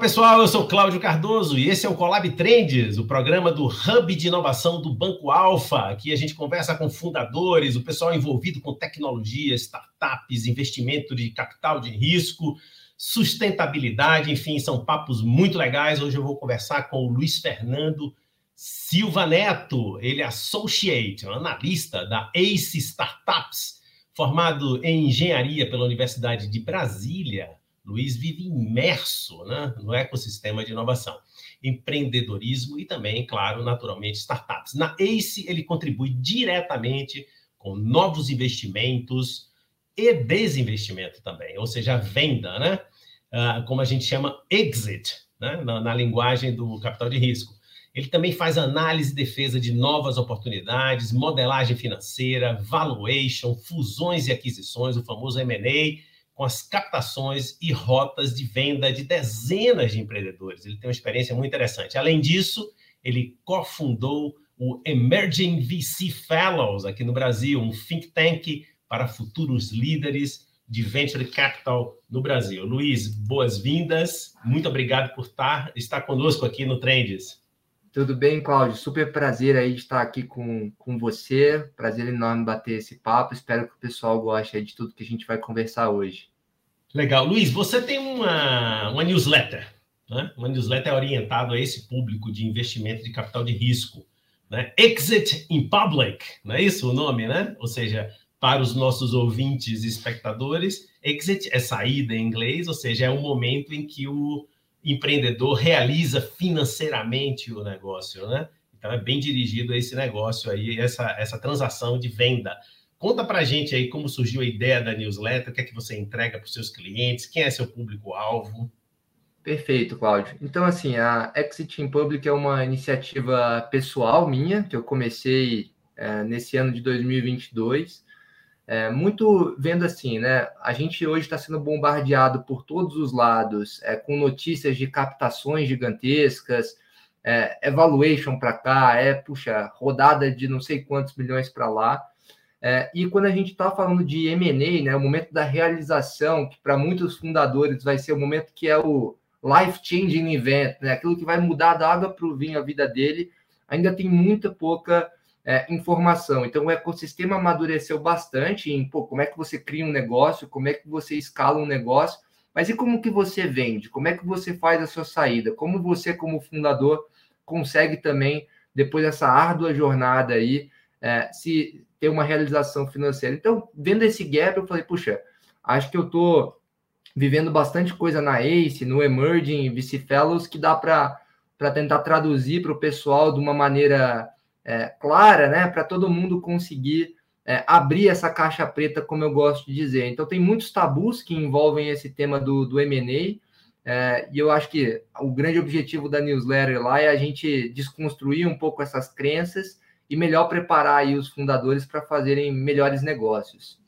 Pessoal, eu sou Cláudio Cardoso e esse é o Colab Trends, o programa do Hub de Inovação do Banco Alfa. Aqui a gente conversa com fundadores, o pessoal envolvido com tecnologia, startups, investimento de capital de risco, sustentabilidade, enfim, são papos muito legais. Hoje eu vou conversar com o Luiz Fernando Silva Neto, ele é associate, um analista da ACE Startups, formado em engenharia pela Universidade de Brasília Luiz vive imerso né, no ecossistema de inovação, empreendedorismo e também, claro, naturalmente, startups. Na ACE, ele contribui diretamente com novos investimentos e desinvestimento também, ou seja, venda, né? Uh, como a gente chama exit, né? na, na linguagem do capital de risco. Ele também faz análise e defesa de novas oportunidades, modelagem financeira, valuation, fusões e aquisições, o famoso M&A, com as captações e rotas de venda de dezenas de empreendedores. Ele tem uma experiência muito interessante. Além disso, ele cofundou o Emerging VC Fellows aqui no Brasil, um think tank para futuros líderes de venture capital no Brasil. Luiz, boas-vindas. Muito obrigado por estar, estar conosco aqui no Trends. Tudo bem, Cláudio? Super prazer aí de estar aqui com, com você. Prazer enorme bater esse papo. Espero que o pessoal goste de tudo que a gente vai conversar hoje. Legal. Luiz, você tem uma, uma newsletter, né? Uma newsletter orientada a esse público de investimento de capital de risco, né? Exit in Public, não é isso o nome, né? Ou seja, para os nossos ouvintes e espectadores, exit é saída em inglês, ou seja, é um momento em que o empreendedor realiza financeiramente o negócio, né? Então é bem dirigido esse negócio aí, essa, essa transação de venda. Conta para gente aí como surgiu a ideia da newsletter, o que é que você entrega para os seus clientes, quem é seu público-alvo? Perfeito, Cláudio. Então, assim, a Exit in Public é uma iniciativa pessoal minha, que eu comecei é, nesse ano de 2022. É, muito vendo assim, né? A gente hoje está sendo bombardeado por todos os lados, é, com notícias de captações gigantescas, é, evaluation para cá, é, puxa, rodada de não sei quantos milhões para lá. É, e quando a gente está falando de M&A, né, o momento da realização, que para muitos fundadores vai ser o momento que é o life-changing event, né, aquilo que vai mudar da água para o vinho a vida dele, ainda tem muita pouca é, informação. Então, o ecossistema amadureceu bastante em pô, como é que você cria um negócio, como é que você escala um negócio, mas e como que você vende? Como é que você faz a sua saída? Como você, como fundador, consegue também, depois dessa árdua jornada aí, é, se ter uma realização financeira? Então, vendo esse gap, eu falei, puxa, acho que eu estou vivendo bastante coisa na ACE, no Emerging, VC Fellows, que dá para tentar traduzir para o pessoal de uma maneira é, clara, né, para todo mundo conseguir é, abrir essa caixa preta, como eu gosto de dizer. Então, tem muitos tabus que envolvem esse tema do, do M&A, é, e eu acho que o grande objetivo da newsletter lá é a gente desconstruir um pouco essas crenças e melhor preparar os fundadores para fazerem melhores negócios.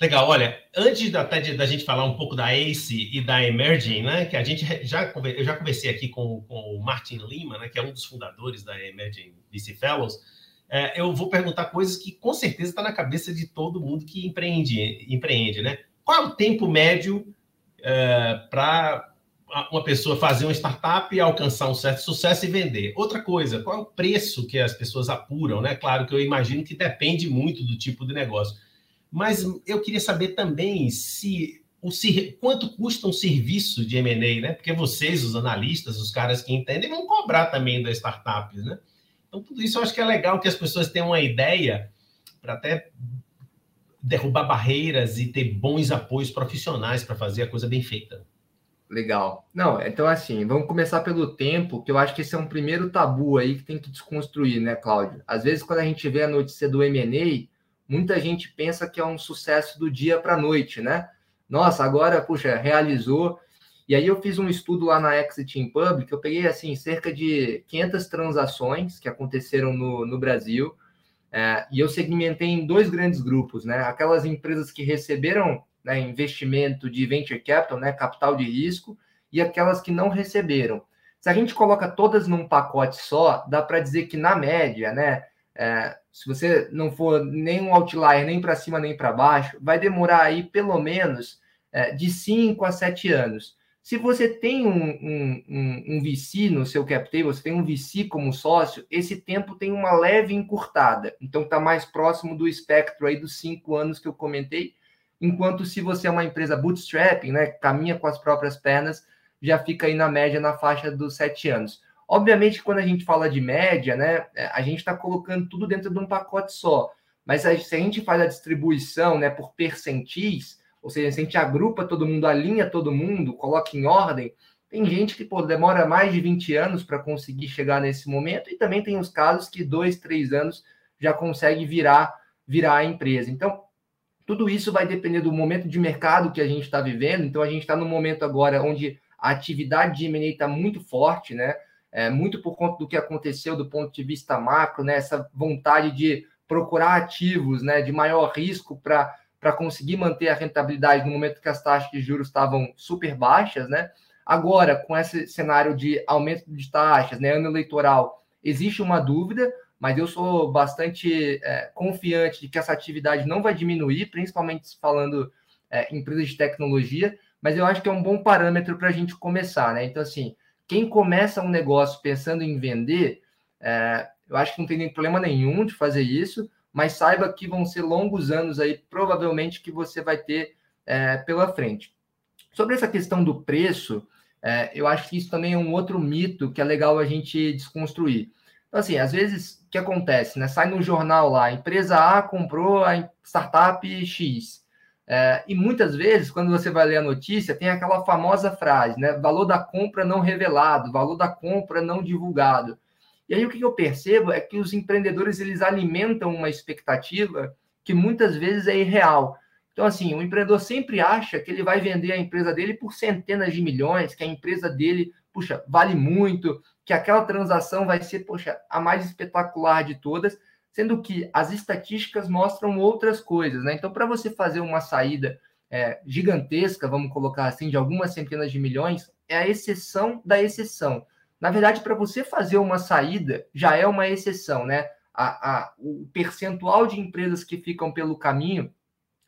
Legal, olha, antes até de, da gente falar um pouco da ACE e da Emerging, né, que a gente já, eu já conversei aqui com, com o Martin Lima, né, que é um dos fundadores da Emerging VC Fellows, é, eu vou perguntar coisas que com certeza está na cabeça de todo mundo que empreende, empreende, né? Qual é o tempo médio é, para uma pessoa fazer uma startup e alcançar um certo sucesso e vender? Outra coisa, qual é o preço que as pessoas apuram, né? Claro que eu imagino que depende muito do tipo de negócio. Mas eu queria saber também se o quanto custa um serviço de M&A, né? Porque vocês, os analistas, os caras que entendem, vão cobrar também das startups, né? Então, tudo isso eu acho que é legal que as pessoas tenham uma ideia para até derrubar barreiras e ter bons apoios profissionais para fazer a coisa bem feita. Legal. Não, então assim, vamos começar pelo tempo, que eu acho que esse é um primeiro tabu aí que tem que desconstruir, né, Cláudio? Às vezes, quando a gente vê a notícia do M&A, muita gente pensa que é um sucesso do dia para a noite, né? Nossa, agora, puxa, realizou. E aí eu fiz um estudo lá na Exit in Public, eu peguei, assim, cerca de 500 transações que aconteceram no, no Brasil, é, e eu segmentei em dois grandes grupos, né? Aquelas empresas que receberam né, investimento de venture capital, né, capital de risco, e aquelas que não receberam. Se a gente coloca todas num pacote só, dá para dizer que na média, né, é, se você não for nem um outlier, nem para cima nem para baixo, vai demorar aí pelo menos é, de 5 a 7 anos. Se você tem um, um, um, um VC no seu cap table, você tem um VC como sócio, esse tempo tem uma leve encurtada. Então está mais próximo do espectro aí dos cinco anos que eu comentei. Enquanto se você é uma empresa bootstrapping, né, caminha com as próprias pernas, já fica aí na média na faixa dos sete anos. Obviamente, quando a gente fala de média, né, a gente está colocando tudo dentro de um pacote só. Mas se a gente faz a distribuição né, por percentis, ou seja, se a gente agrupa todo mundo, alinha todo mundo, coloca em ordem, tem gente que pô, demora mais de 20 anos para conseguir chegar nesse momento, e também tem os casos que dois, três anos já consegue virar, virar a empresa. Então, tudo isso vai depender do momento de mercado que a gente está vivendo. Então, a gente está no momento agora onde a atividade de M&A está muito forte, né? É, muito por conta do que aconteceu do ponto de vista macro, né? Essa vontade de procurar ativos, né? De maior risco para conseguir manter a rentabilidade no momento que as taxas de juros estavam super baixas, né? Agora, com esse cenário de aumento de taxas, né, ano eleitoral, existe uma dúvida, mas eu sou bastante é, confiante de que essa atividade não vai diminuir, principalmente falando é, em empresas de tecnologia, mas eu acho que é um bom parâmetro para a gente começar, né? Então, assim, quem começa um negócio pensando em vender, é, eu acho que não tem problema nenhum de fazer isso, mas saiba que vão ser longos anos aí, provavelmente, que você vai ter é, pela frente. Sobre essa questão do preço, é, eu acho que isso também é um outro mito que é legal a gente desconstruir. Então, assim, às vezes, o que acontece, né? Sai no jornal lá, empresa A comprou a startup X. É, e muitas vezes, quando você vai ler a notícia, tem aquela famosa frase, né? Valor da compra não revelado, valor da compra não divulgado. E aí o que eu percebo é que os empreendedores eles alimentam uma expectativa que muitas vezes é irreal. Então, assim, o empreendedor sempre acha que ele vai vender a empresa dele por centenas de milhões, que a empresa dele, puxa, vale muito, que aquela transação vai ser, poxa, a mais espetacular de todas, sendo que as estatísticas mostram outras coisas, né? Então, para você fazer uma saída é, gigantesca, vamos colocar assim, de algumas centenas de milhões, é a exceção da exceção. Na verdade, para você fazer uma saída, já é uma exceção, né? A, a, o percentual de empresas que ficam pelo caminho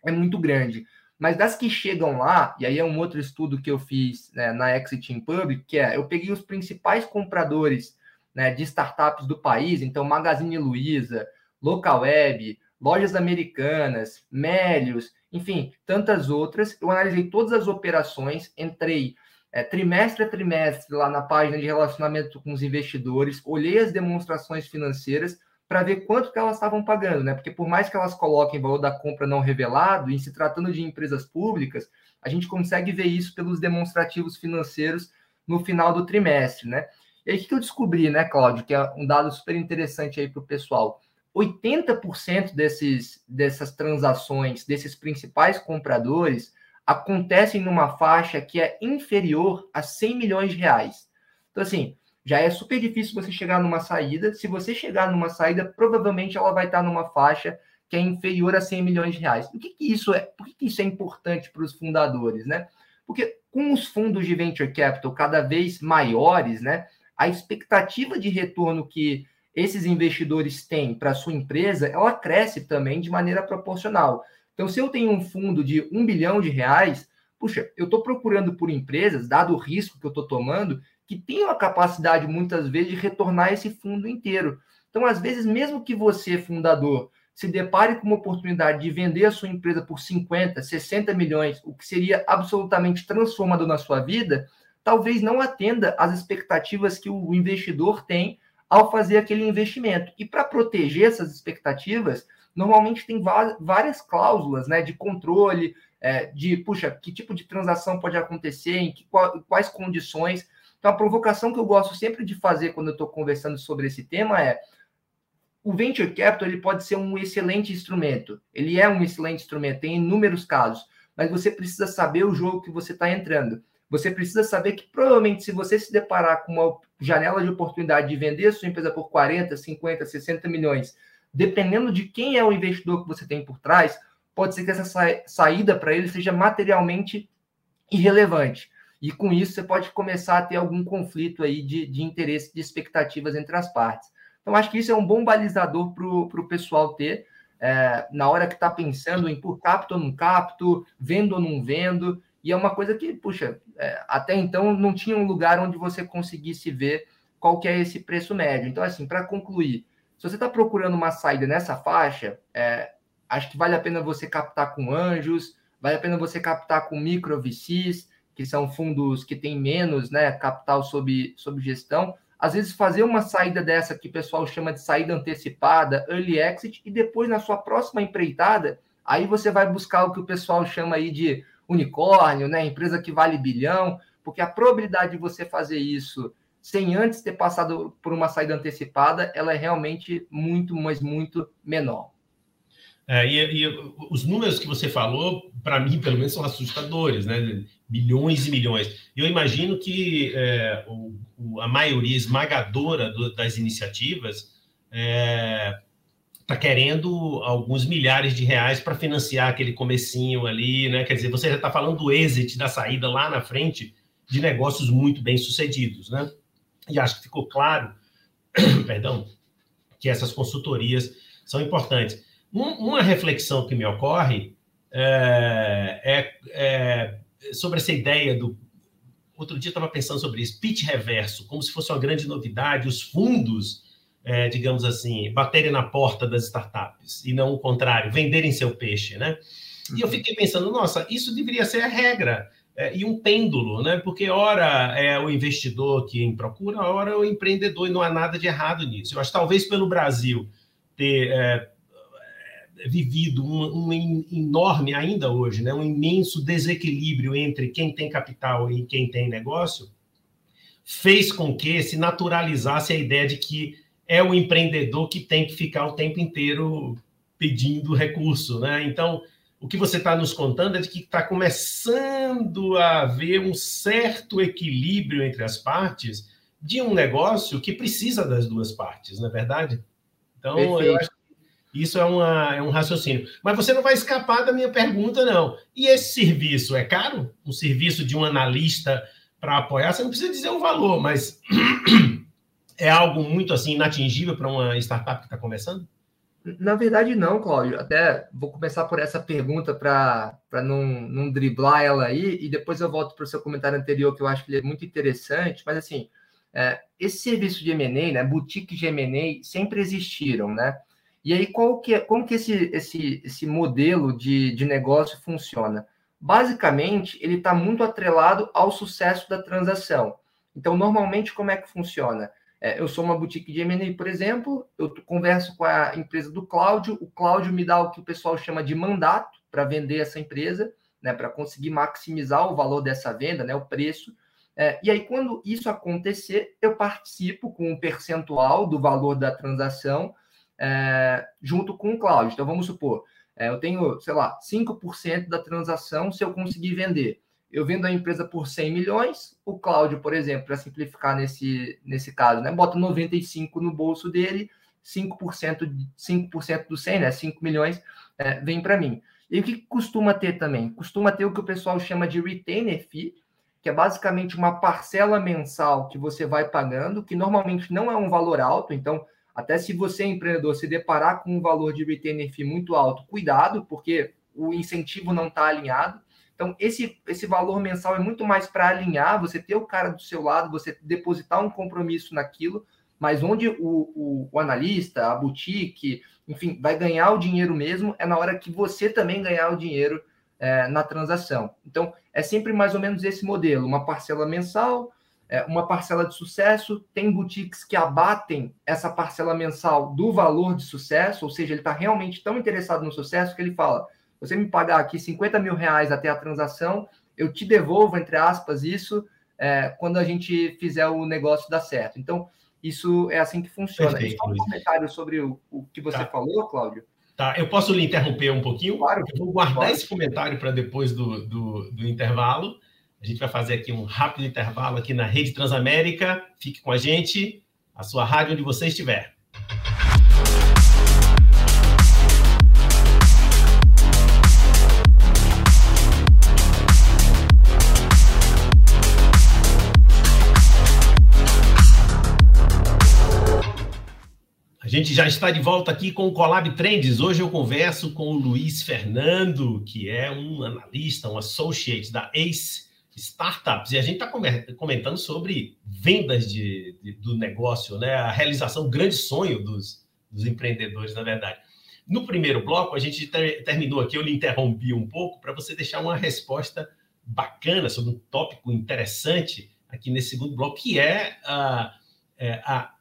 é muito grande. Mas das que chegam lá, e aí é um outro estudo que eu fiz né, na Exit in Public, que é eu peguei os principais compradores né, de startups do país, então Magazine Luiza, Localweb, Lojas Americanas, Melios, enfim, tantas outras. Eu analisei todas as operações, entrei é, trimestre a trimestre lá na página de relacionamento com os investidores, olhei as demonstrações financeiras para ver quanto que elas estavam pagando, né? Porque por mais que elas coloquem valor da compra não revelado, em se tratando de empresas públicas, a gente consegue ver isso pelos demonstrativos financeiros no final do trimestre, né? E aí o que eu descobri, né, Cláudio, que é um dado super interessante aí para o pessoal. 80% desses, dessas transações, desses principais compradores, acontecem numa faixa que é inferior a 100 milhões de reais. Então, assim, já é super difícil você chegar numa saída. Se você chegar numa saída, provavelmente ela vai estar numa faixa que é inferior a 100 milhões de reais. O que, que isso é? Por que, que isso é importante para os fundadores, né? Porque com os fundos de venture capital cada vez maiores, né, a expectativa de retorno que esses investidores têm para sua empresa, ela cresce também de maneira proporcional. Então, se eu tenho um fundo de um bilhão de reais, puxa, eu estou procurando por empresas, dado o risco que eu estou tomando, que tenham a capacidade, muitas vezes, de retornar esse fundo inteiro. Então, às vezes, mesmo que você, fundador, se depare com uma oportunidade de vender a sua empresa por 50, 60 milhões, o que seria absolutamente transformador na sua vida, talvez não atenda às expectativas que o investidor tem ao fazer aquele investimento. E para proteger essas expectativas, normalmente tem várias cláusulas né, de controle, é, de, puxa, que tipo de transação pode acontecer, em que, quais condições. Então, a provocação que eu gosto sempre de fazer quando eu estou conversando sobre esse tema é o venture capital ele pode ser um excelente instrumento. Ele é um excelente instrumento, tem inúmeros casos, mas você precisa saber o jogo que você está entrando. Você precisa saber que provavelmente se você se deparar com uma janela de oportunidade de vender sua empresa por 40, 50, 60 milhões, dependendo de quem é o investidor que você tem por trás, pode ser que essa sa saída para ele seja materialmente irrelevante. E com isso você pode começar a ter algum conflito aí de, de interesse, de expectativas entre as partes. Então, acho que isso é um bom balizador para o pessoal ter é, na hora que está pensando em por capto ou não capto, vendo ou não vendo. E é uma coisa que, puxa, é, até então não tinha um lugar onde você conseguisse ver qual que é esse preço médio. Então, assim, para concluir, se você está procurando uma saída nessa faixa, é, acho que vale a pena você captar com anjos, vale a pena você captar com micro VCs, que são fundos que têm menos né, capital sob, sob gestão. Às vezes, fazer uma saída dessa que o pessoal chama de saída antecipada, early exit, e depois, na sua próxima empreitada, aí você vai buscar o que o pessoal chama aí de unicórnio, né? Empresa que vale bilhão, porque a probabilidade de você fazer isso sem antes ter passado por uma saída antecipada, ela é realmente muito, mas muito menor. É, e, e, os números que você falou, para mim, pelo menos, são assustadores, né? Milhões e milhões. Eu imagino que é, o, a maioria esmagadora do, das iniciativas é, tá querendo alguns milhares de reais para financiar aquele comecinho ali, né? Quer dizer, você já está falando do exit, da saída lá na frente de negócios muito bem sucedidos, né? E acho que ficou claro, perdão, que essas consultorias são importantes. Uma reflexão que me ocorre é, é, é sobre essa ideia do. Outro dia estava pensando sobre isso, pitch reverso, como se fosse uma grande novidade, os fundos, é, digamos assim, baterem na porta das startups, e não o contrário, venderem seu peixe, né? E eu uhum. fiquei pensando, nossa, isso deveria ser a regra é, e um pêndulo, né? Porque ora é o investidor que procura, ora é o empreendedor, e não há nada de errado nisso. Eu acho que talvez pelo Brasil ter é, vivido um, um, enorme, ainda hoje, né? um imenso desequilíbrio entre quem tem capital e quem tem negócio, fez com que se naturalizasse a ideia de que é o empreendedor que tem que ficar o tempo inteiro pedindo recurso. Né? Então, o que você está nos contando é de que está começando a haver um certo equilíbrio entre as partes de um negócio que precisa das duas partes, não é verdade? Então, Perfeito. eu acho que isso é, uma, é um raciocínio. Mas você não vai escapar da minha pergunta, não. E esse serviço é caro? Um serviço de um analista para apoiar? Você não precisa dizer o um valor, mas é algo muito assim inatingível para uma startup que está começando? Na verdade, não, Cláudio. Até vou começar por essa pergunta para não, não driblar ela aí, e depois eu volto para o seu comentário anterior, que eu acho que ele é muito interessante. Mas, assim, é, esse serviço de M&A, né, boutique de M&A, sempre existiram, né? E aí, qual que é, como que esse, esse, esse modelo de, de negócio funciona? Basicamente, ele está muito atrelado ao sucesso da transação. Então, normalmente, como é que funciona? É, eu sou uma boutique de M&A, por exemplo, eu converso com a empresa do Cláudio, o Cláudio me dá o que o pessoal chama de mandato para vender essa empresa, né, para conseguir maximizar o valor dessa venda, né, o preço. É, e aí, quando isso acontecer, eu participo com um percentual do valor da transação é, junto com o Cláudio. Então, vamos supor, é, eu tenho, sei lá, 5% da transação se eu conseguir vender eu vendo a empresa por 100 milhões, o Cláudio, por exemplo, para simplificar nesse, nesse caso, né, bota 95 no bolso dele, 5%, 5 do 100, né, 5 milhões, é, vem para mim. E o que costuma ter também? Costuma ter o que o pessoal chama de retainer fee, que é basicamente uma parcela mensal que você vai pagando, que normalmente não é um valor alto, então, até se você, empreendedor, se deparar com um valor de retainer fee muito alto, cuidado, porque o incentivo não está alinhado. Então, esse, esse valor mensal é muito mais para alinhar, você ter o cara do seu lado, você depositar um compromisso naquilo, mas onde o, o, o, analista, a boutique, enfim, vai ganhar o dinheiro mesmo, é na hora que você também ganhar o dinheiro é, na transação. Então, é sempre mais ou menos esse modelo: uma parcela mensal, é, uma parcela de sucesso. Tem boutiques que abatem essa parcela mensal do valor de sucesso, ou seja, ele está realmente tão interessado no sucesso que ele fala você me pagar aqui 50 mil reais até a transação, eu te devolvo, entre aspas, isso é, quando a gente fizer o negócio dar certo. Então, isso é assim que funciona. Perfeito, Só um comentário sobre o, o que você tá. falou, Cláudio. Tá, eu posso lhe interromper um pouquinho? Claro. Eu vou guardar pode. esse comentário para depois do, do, do intervalo. A gente vai fazer aqui um rápido intervalo aqui na Rede Transamérica. Fique com a gente, a sua rádio onde você estiver. Gente já está de volta aqui com o Colab Trends. Hoje eu converso com o Luiz Fernando, que é um analista, um associate da Ace Startups. E a gente está comentando sobre vendas de, de, do negócio, né? a realização, o grande sonho dos, dos empreendedores, na verdade. No primeiro bloco, a gente ter, terminou aqui, eu lhe interrompi um pouco para você deixar uma resposta bacana sobre um tópico interessante aqui nesse segundo bloco, que é a, é, a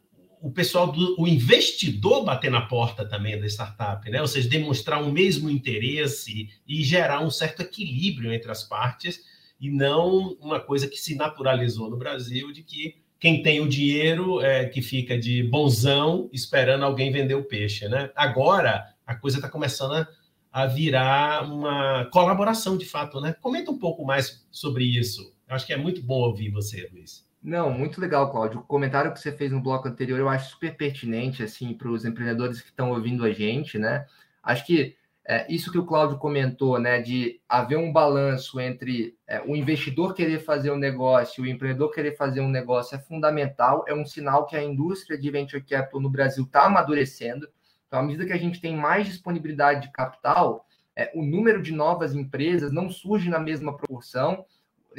o pessoal do o investidor bater na porta também da startup, né? Ou seja, demonstrar o mesmo interesse e gerar um certo equilíbrio entre as partes e não uma coisa que se naturalizou no Brasil de que quem tem o dinheiro é que fica de bonzão esperando alguém vender o peixe, né? Agora a coisa está começando a, a virar uma colaboração de fato, né? Comenta um pouco mais sobre isso. Eu acho que é muito bom ouvir você, Luiz. Não, muito legal, Cláudio. O comentário que você fez no bloco anterior eu acho super pertinente assim para os empreendedores que estão ouvindo a gente, né? Acho que é, isso que o Cláudio comentou, né, de haver um balanço entre é, o investidor querer fazer um negócio e o empreendedor querer fazer um negócio é fundamental. É um sinal que a indústria de venture capital no Brasil está amadurecendo. Então, à medida que a gente tem mais disponibilidade de capital, é, o número de novas empresas não surge na mesma proporção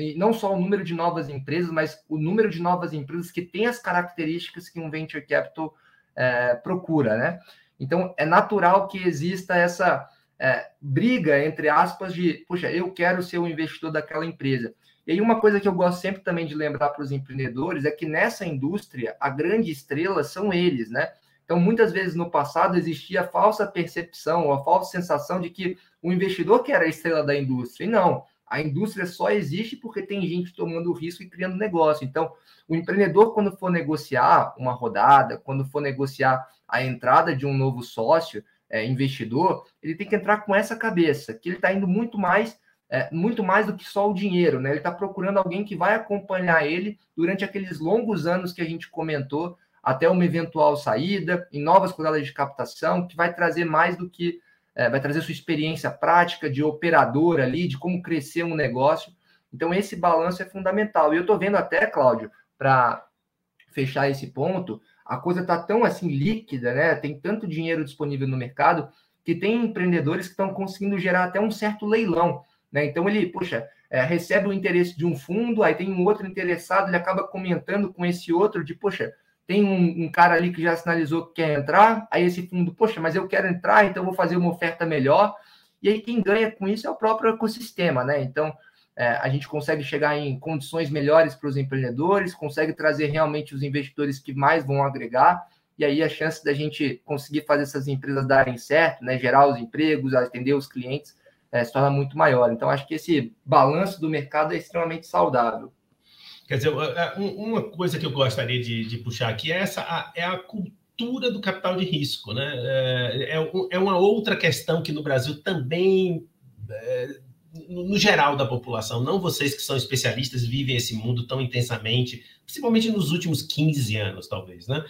e não só o número de novas empresas, mas o número de novas empresas que têm as características que um venture capital é, procura, né? Então, é natural que exista essa é, briga, entre aspas, de, puxa, eu quero ser o investidor daquela empresa. E aí, uma coisa que eu gosto sempre também de lembrar para os empreendedores é que nessa indústria, a grande estrela são eles, né? Então, muitas vezes no passado existia a falsa percepção, a falsa sensação de que o investidor que era a estrela da indústria. E não, a indústria só existe porque tem gente tomando risco e criando negócio. Então, o empreendedor, quando for negociar uma rodada, quando for negociar a entrada de um novo sócio, é, investidor, ele tem que entrar com essa cabeça, que ele está indo muito mais, é, muito mais do que só o dinheiro, né? Ele está procurando alguém que vai acompanhar ele durante aqueles longos anos que a gente comentou, até uma eventual saída, em novas rodadas de captação, que vai trazer mais do que é, vai trazer sua experiência prática de operador ali, de como crescer um negócio. Então, esse balanço é fundamental. E eu estou vendo até, Cláudio, para fechar esse ponto, a coisa está tão assim líquida, né? Tem tanto dinheiro disponível no mercado que tem empreendedores que estão conseguindo gerar até um certo leilão. Né? Então ele, poxa, é, recebe o interesse de um fundo, aí tem um outro interessado, ele acaba comentando com esse outro de, poxa, tem um, um, cara ali que já sinalizou que quer entrar, aí esse fundo, poxa, mas eu quero entrar, então vou fazer uma oferta melhor. E aí quem ganha com isso é o próprio ecossistema, né? Então é, a gente consegue chegar em condições melhores para os empreendedores, consegue trazer realmente os investidores que mais vão agregar, e aí a chance da gente conseguir fazer essas empresas darem certo, né? Gerar os empregos, atender os clientes, é, se torna muito maior. Então acho que esse balanço do mercado é extremamente saudável. Quer dizer, é, uma coisa que eu gostaria de, de puxar aqui é essa é a cultura do capital de risco, né? É, é, é uma outra questão que no Brasil também, é, no geral da população, não vocês que são especialistas vivem esse mundo tão intensamente, principalmente nos últimos 15 anos, talvez, né?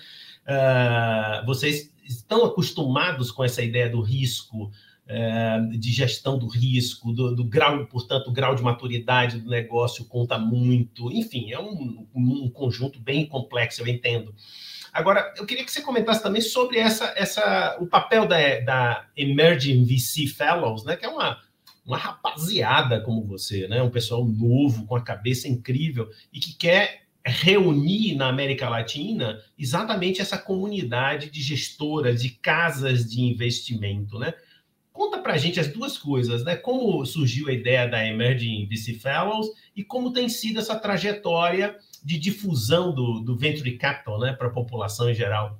Uh, vocês estão acostumados com essa ideia do risco, de gestão do risco, do, do, grau, portanto, o grau de maturidade do negócio conta muito. Enfim, é um, um conjunto bem complexo, eu entendo. Agora, eu queria que você comentasse também sobre essa, essa, o papel da, da Emerging VC Fellows, né, que é uma, uma rapaziada como você, né, um pessoal novo, com a cabeça incrível e que quer reunir na América Latina exatamente essa comunidade de gestoras, de casas de investimento, né? Conta para a gente as duas coisas, né? Como surgiu a ideia da Emerging VC Fellows e como tem sido essa trajetória de difusão do, do Venture Capital né, para a população em geral.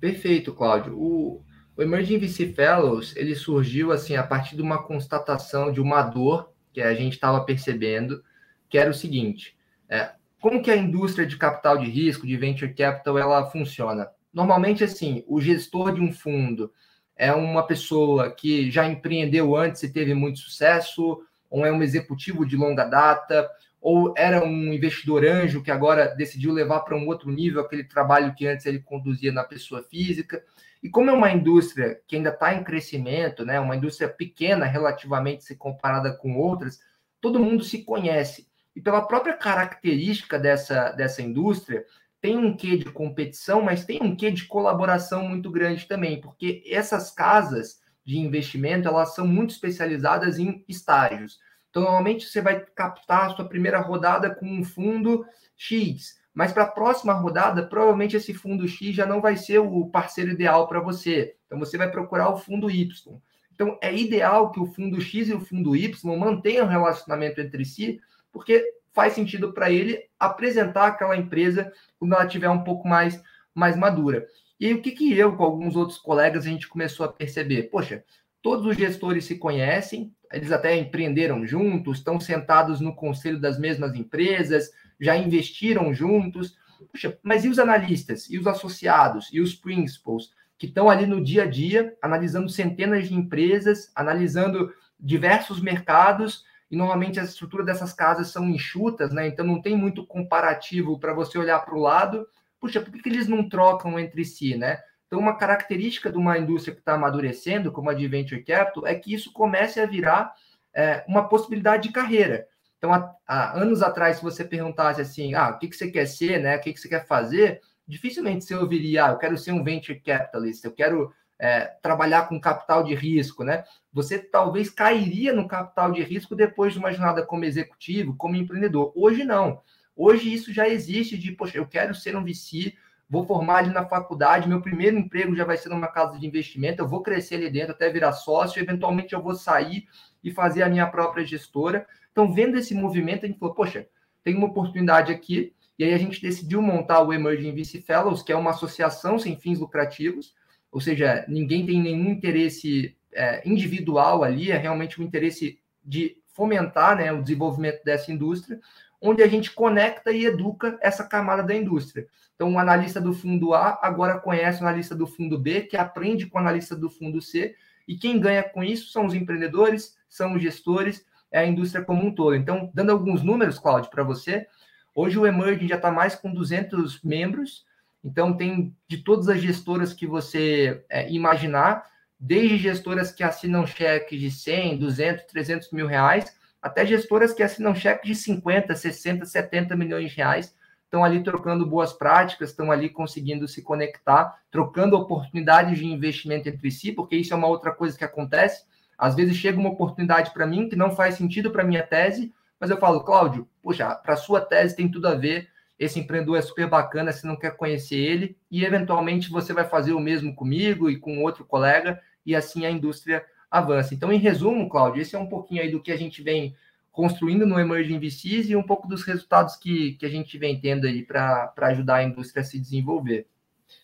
Perfeito, Cláudio. O, o Emerging VC Fellows ele surgiu assim a partir de uma constatação de uma dor que a gente estava percebendo, que era o seguinte: é, como que a indústria de capital de risco, de venture capital, ela funciona? Normalmente, assim, o gestor de um fundo é uma pessoa que já empreendeu antes e teve muito sucesso, ou é um executivo de longa data, ou era um investidor anjo que agora decidiu levar para um outro nível aquele trabalho que antes ele conduzia na pessoa física. E como é uma indústria que ainda está em crescimento, né, uma indústria pequena relativamente se comparada com outras, todo mundo se conhece. E pela própria característica dessa, dessa indústria, tem um quê de competição, mas tem um quê de colaboração muito grande também, porque essas casas de investimento, elas são muito especializadas em estágios. Então, normalmente você vai captar a sua primeira rodada com um fundo X, mas para a próxima rodada, provavelmente esse fundo X já não vai ser o parceiro ideal para você. Então, você vai procurar o fundo Y. Então, é ideal que o fundo X e o fundo Y mantenham relacionamento entre si, porque faz sentido para ele apresentar aquela empresa quando ela tiver um pouco mais, mais madura. E aí, o que, que eu, com alguns outros colegas, a gente começou a perceber? Poxa, todos os gestores se conhecem, eles até empreenderam juntos, estão sentados no conselho das mesmas empresas, já investiram juntos. Poxa, mas e os analistas, e os associados, e os principals, que estão ali no dia a dia, analisando centenas de empresas, analisando diversos mercados e normalmente a estrutura dessas casas são enxutas, né? Então não tem muito comparativo para você olhar para o lado. Puxa, por que, que eles não trocam entre si, né? Então, uma característica de uma indústria que está amadurecendo, como a de Venture Capital, é que isso comece a virar é, uma possibilidade de carreira. Então, há, há, anos atrás, se você perguntasse assim, ah, o que, que você quer ser, né? O que, que você quer fazer? Dificilmente você ouviria, ah, eu quero ser um Venture Capitalist, eu quero é, trabalhar com capital de risco, né? Você talvez cairia no capital de risco depois de uma jornada como executivo, como empreendedor. Hoje não. Hoje isso já existe de, poxa, eu quero ser um VC, vou formar ali na faculdade, meu primeiro emprego já vai ser numa casa de investimento, eu vou crescer ali dentro até virar sócio, eventualmente eu vou sair e fazer a minha própria gestora. Então, vendo esse movimento, a gente falou, poxa, tem uma oportunidade aqui, e aí a gente decidiu montar o Emerging VC Fellows, que é uma associação sem fins lucrativos, ou seja, ninguém tem nenhum interesse é, individual ali, é realmente um interesse de fomentar né, o desenvolvimento dessa indústria, onde a gente conecta e educa essa camada da indústria. Então, o analista do fundo A agora conhece o analista do fundo B, que aprende com o analista do fundo C, e quem ganha com isso são os empreendedores, são os gestores, é a indústria como um todo. Então, dando alguns números, Cláudio, para você, hoje o Emerging já está mais com 200 membros, então, tem de todas as gestoras que você é, imaginar, desde gestoras que assinam cheques de 100, 200, 300 mil reais, até gestoras que assinam cheques de 50, 60, 70 milhões de reais, estão ali trocando boas práticas, estão ali conseguindo se conectar, trocando oportunidades de investimento entre si, porque isso é uma outra coisa que acontece. Às vezes chega uma oportunidade para mim que não faz sentido para minha tese, mas eu falo, Cláudio, poxa, para sua tese tem tudo a ver, esse empreendedor é super bacana, você não quer conhecer ele, e eventualmente você vai fazer o mesmo comigo e com outro colega, e assim a indústria avança. Então, em resumo, Cláudio, esse é um pouquinho aí do que a gente vem construindo no Emerging VCs e um pouco dos resultados que, que a gente vem tendo aí para ajudar a indústria a se desenvolver.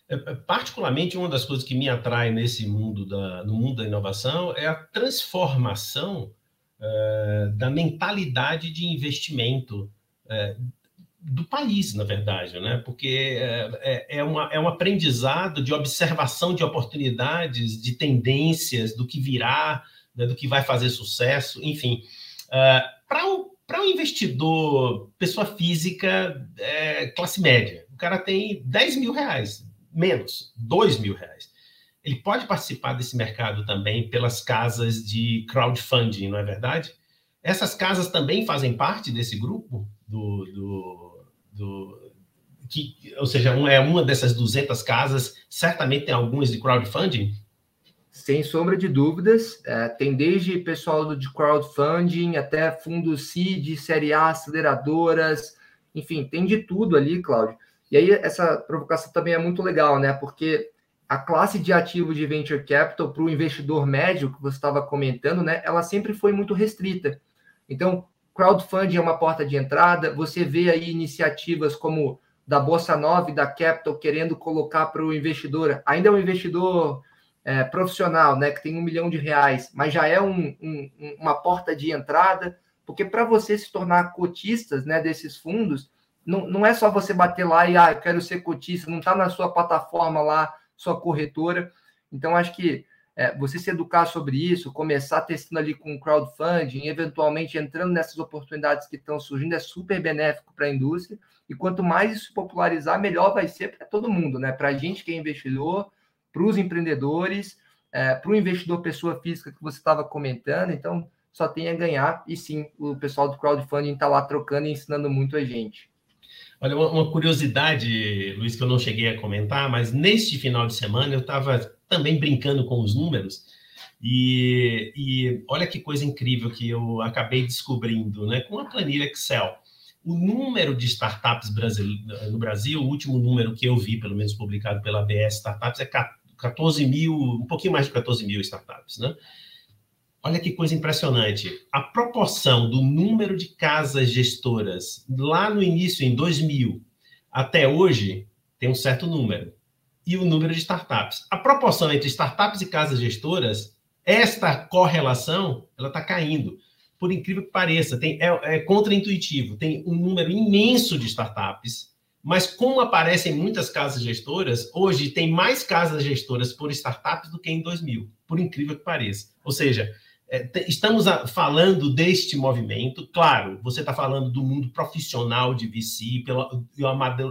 É, é, particularmente, uma das coisas que me atrai nesse mundo da, no mundo da inovação é a transformação uh, da mentalidade de investimento uh, do país, na verdade, né? porque é, é, é, uma, é um aprendizado de observação de oportunidades, de tendências, do que virá, né? do que vai fazer sucesso, enfim. Uh, Para um, um investidor, pessoa física, é, classe média, o cara tem 10 mil reais, menos, 2 mil reais. Ele pode participar desse mercado também pelas casas de crowdfunding, não é verdade? Essas casas também fazem parte desse grupo do, do do que, ou seja, um, é uma dessas 200 casas, certamente tem algumas de crowdfunding? Sem sombra de dúvidas, é, tem desde pessoal de crowdfunding até fundos seed, série A, aceleradoras, enfim, tem de tudo ali, Cláudio. E aí essa provocação também é muito legal, né? Porque a classe de ativo de venture capital para o investidor médio que você estava comentando, né? Ela sempre foi muito restrita. Então, crowdfunding é uma porta de entrada. Você vê aí iniciativas como da Bossa Nova e da Capital querendo colocar para o investidor, ainda é um investidor é, profissional, né, que tem um milhão de reais, mas já é um, um, uma porta de entrada, porque para você se tornar cotistas né, desses fundos, não, não é só você bater lá e, ah, eu quero ser cotista, não está na sua plataforma lá, sua corretora. Então, acho que é, você se educar sobre isso, começar testando ali com crowdfunding, eventualmente entrando nessas oportunidades que estão surgindo, é super benéfico para a indústria. E quanto mais isso popularizar, melhor vai ser para todo mundo, né? Para a gente que é investidor, para os empreendedores, é, para o investidor pessoa física que você estava comentando. Então, só tem a ganhar. E sim, o pessoal do crowdfunding está lá trocando e ensinando muito a gente. Olha, uma curiosidade, Luiz, que eu não cheguei a comentar, mas neste final de semana eu estava também brincando com os números e, e, olha que coisa incrível que eu acabei descobrindo, né? Com a planilha Excel. O número de startups no Brasil, o último número que eu vi, pelo menos publicado pela ABS Startups, é 14 mil, um pouquinho mais de 14 mil startups, né? Olha que coisa impressionante. A proporção do número de casas gestoras lá no início, em 2000, até hoje, tem um certo número. E o número de startups. A proporção entre startups e casas gestoras, esta correlação, ela está caindo. Por incrível que pareça, tem, é, é contraintuitivo. Tem um número imenso de startups, mas como aparecem muitas casas gestoras, hoje tem mais casas gestoras por startups do que em 2000, por incrível que pareça. Ou seja, é, estamos falando deste movimento, claro, você está falando do mundo profissional de VC, pelo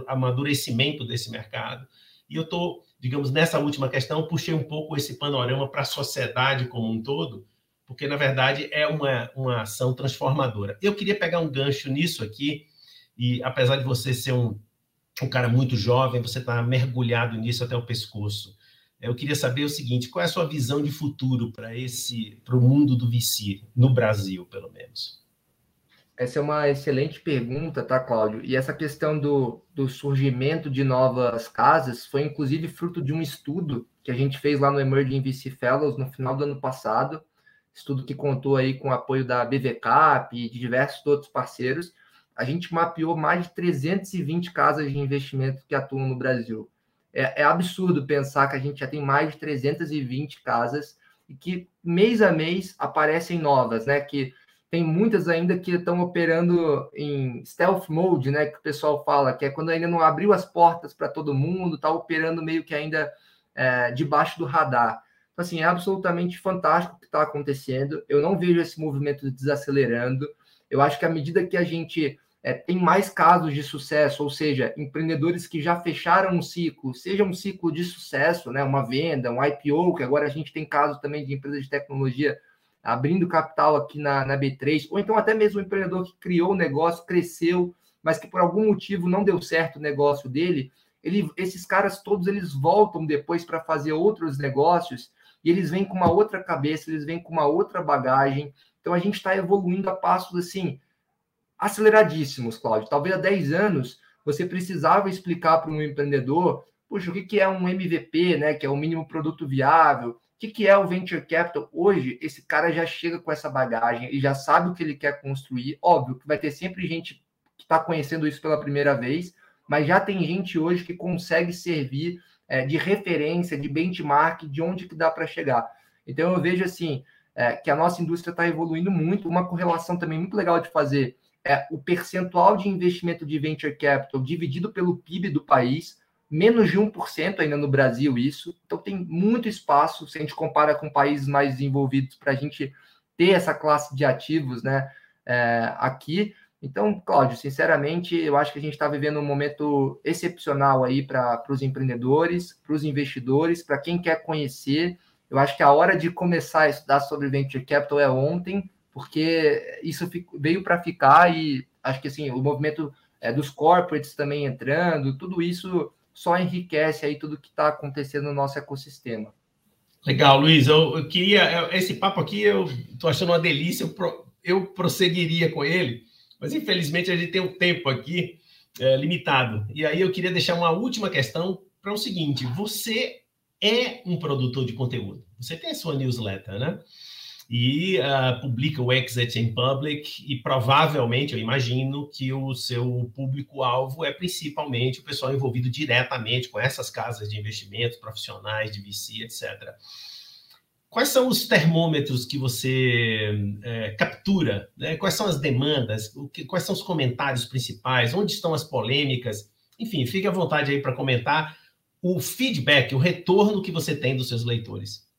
amadurecimento desse mercado, e eu estou, digamos, nessa última questão, puxei um pouco esse panorama para a sociedade como um todo, porque, na verdade, é uma, uma ação transformadora. Eu queria pegar um gancho nisso aqui, e apesar de você ser um, um cara muito jovem, você está mergulhado nisso até o pescoço. Eu queria saber o seguinte: qual é a sua visão de futuro para esse, para o mundo do VC, no Brasil, pelo menos? Essa é uma excelente pergunta, tá, Cláudio? E essa questão do, do surgimento de novas casas foi, inclusive, fruto de um estudo que a gente fez lá no Emerging VC Fellows no final do ano passado, estudo que contou aí com o apoio da BVCAP e de diversos outros parceiros. A gente mapeou mais de 320 casas de investimento que atuam no Brasil é, é absurdo pensar que a gente já tem mais de 320 casas e que mês a mês aparecem novas, né? Que tem muitas ainda que estão operando em stealth mode, né? Que o pessoal fala, que é quando ainda não abriu as portas para todo mundo, está operando meio que ainda é, debaixo do radar. Então, assim, é absolutamente fantástico o que está acontecendo. Eu não vejo esse movimento desacelerando. Eu acho que à medida que a gente é, tem mais casos de sucesso, ou seja, empreendedores que já fecharam um ciclo, seja um ciclo de sucesso, né, uma venda, um IPO, que agora a gente tem casos também de empresas de tecnologia abrindo capital aqui na, na B3, ou então até mesmo um empreendedor que criou o negócio, cresceu, mas que por algum motivo não deu certo o negócio dele, ele, esses caras todos eles voltam depois para fazer outros negócios e eles vêm com uma outra cabeça, eles vêm com uma outra bagagem. Então a gente está evoluindo a passos assim aceleradíssimos, Cláudio. Talvez há 10 anos você precisava explicar para um empreendedor, puxa, o que é um MVP, né? Que é o mínimo produto viável, o que é o venture capital. Hoje, esse cara já chega com essa bagagem e já sabe o que ele quer construir. Óbvio que vai ter sempre gente que está conhecendo isso pela primeira vez, mas já tem gente hoje que consegue servir é, de referência, de benchmark, de onde que dá para chegar. Então eu vejo assim é, que a nossa indústria está evoluindo muito. Uma correlação também muito legal de fazer é, o percentual de investimento de venture capital dividido pelo PIB do país, menos de 1% ainda no Brasil, isso. Então, tem muito espaço, se a gente compara com países mais desenvolvidos, para a gente ter essa classe de ativos né, é, aqui. Então, Cláudio, sinceramente, eu acho que a gente está vivendo um momento excepcional aí para os empreendedores, para os investidores, para quem quer conhecer. Eu acho que a hora de começar a estudar sobre venture capital é ontem, porque isso veio para ficar e acho que assim, o movimento é, dos corporates também entrando, tudo isso só enriquece aí tudo que está acontecendo no nosso ecossistema. Legal, Luiz. Eu, eu, queria. Esse papo aqui eu estou achando uma delícia. Eu, pro, eu, prosseguiria com ele, mas infelizmente a gente tem um tempo aqui é, limitado. E aí eu queria deixar uma última questão para o seguinte: você é um produtor de conteúdo. Você tem a sua newsletter, né? E uh, publica o Exit in Public e provavelmente, eu imagino, que o seu público-alvo é principalmente o pessoal envolvido diretamente com essas casas de investimentos, profissionais de VC, etc. Quais são os termômetros que você é, captura? Né? Quais são as demandas? Que, quais são os comentários principais? Onde estão as polêmicas? Enfim, fique à vontade aí para comentar o feedback, o retorno que você tem dos seus leitores.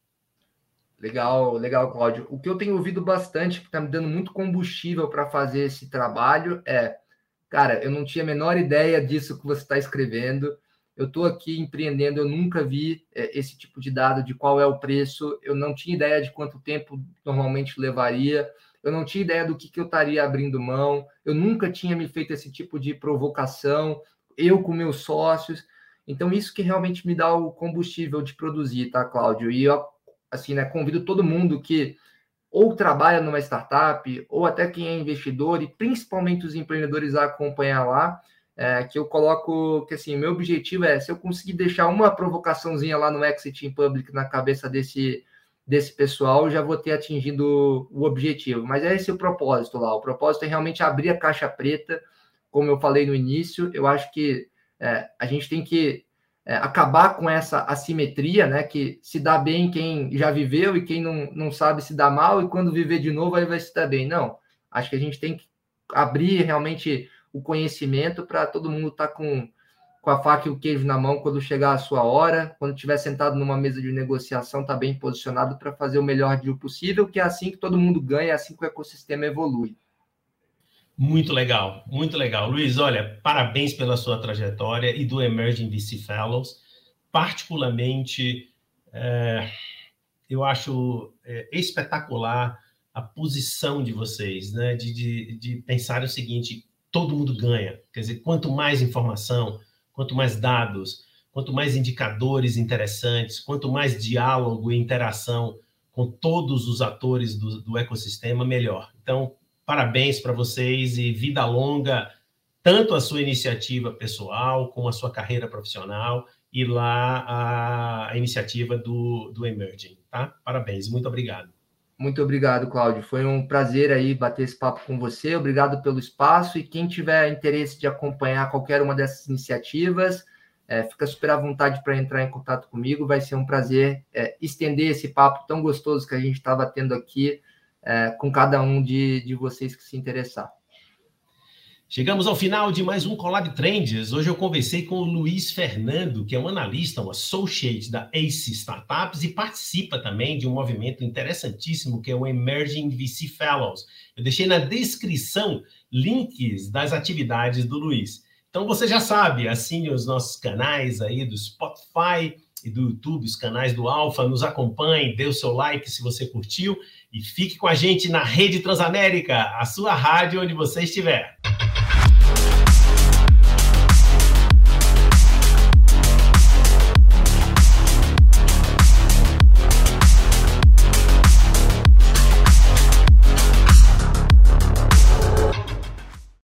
Legal, legal, Cláudio. O que eu tenho ouvido bastante, que está me dando muito combustível para fazer esse trabalho, é, cara, eu não tinha a menor ideia disso que você está escrevendo. Eu estou aqui empreendendo, eu nunca vi é, esse tipo de dado de qual é o preço, eu não tinha ideia de quanto tempo normalmente levaria. eu não tinha ideia do que, que eu estaria abrindo mão, eu nunca tinha me feito esse tipo de provocação, eu com meus sócios. Então, isso que realmente me dá o combustível de produzir, tá, Cláudio? E eu, assim, né, convido todo mundo que ou trabalha numa startup, ou até quem é investidor, e principalmente os empreendedores a acompanhar lá, é, que eu coloco que assim, meu objetivo é se eu conseguir deixar uma provocaçãozinha lá no Exit in Public na cabeça desse, desse pessoal, já vou ter atingido o objetivo. Mas é esse o propósito lá. O propósito é realmente abrir a caixa preta, como eu falei no início. Eu acho que é, a gente tem que é, acabar com essa assimetria, né? Que se dá bem quem já viveu e quem não, não sabe se dá mal, e quando viver de novo aí vai se dar bem. Não. Acho que a gente tem que abrir realmente o conhecimento para todo mundo estar tá com, com a faca e o queijo na mão quando chegar a sua hora, quando estiver sentado numa mesa de negociação, tá bem posicionado para fazer o melhor deal possível, que é assim que todo mundo ganha, é assim que o ecossistema evolui. Muito legal, muito legal. Luiz, olha, parabéns pela sua trajetória e do Emerging VC Fellows. Particularmente, é, eu acho é, espetacular a posição de vocês, né? De, de, de pensar o seguinte: todo mundo ganha. Quer dizer, quanto mais informação, quanto mais dados, quanto mais indicadores interessantes, quanto mais diálogo e interação com todos os atores do, do ecossistema, melhor. Então, parabéns para vocês e vida longa, tanto a sua iniciativa pessoal, como a sua carreira profissional e lá a, iniciativa do, do Emerging, tá? Parabéns, muito obrigado. Muito obrigado, Cláudio. Foi um prazer aí bater esse papo com você. Obrigado pelo espaço. E quem tiver interesse de acompanhar qualquer uma dessas iniciativas, é, fica super à vontade para entrar em contato comigo. Vai ser um prazer é, estender esse papo tão gostoso que a gente estava tendo aqui é, com cada um de, de vocês que se interessar. Chegamos ao final de mais um Collab Trends. Hoje eu conversei com o Luiz Fernando, que é um analista, um associate da ACE Startups e participa também de um movimento interessantíssimo que é o Emerging VC Fellows. Eu deixei na descrição links das atividades do Luiz. Então você já sabe, assine os nossos canais aí do Spotify e do YouTube, os canais do Alfa, nos acompanhe, dê o seu like se você curtiu e fique com a gente na Rede Transamérica, a sua rádio onde você estiver.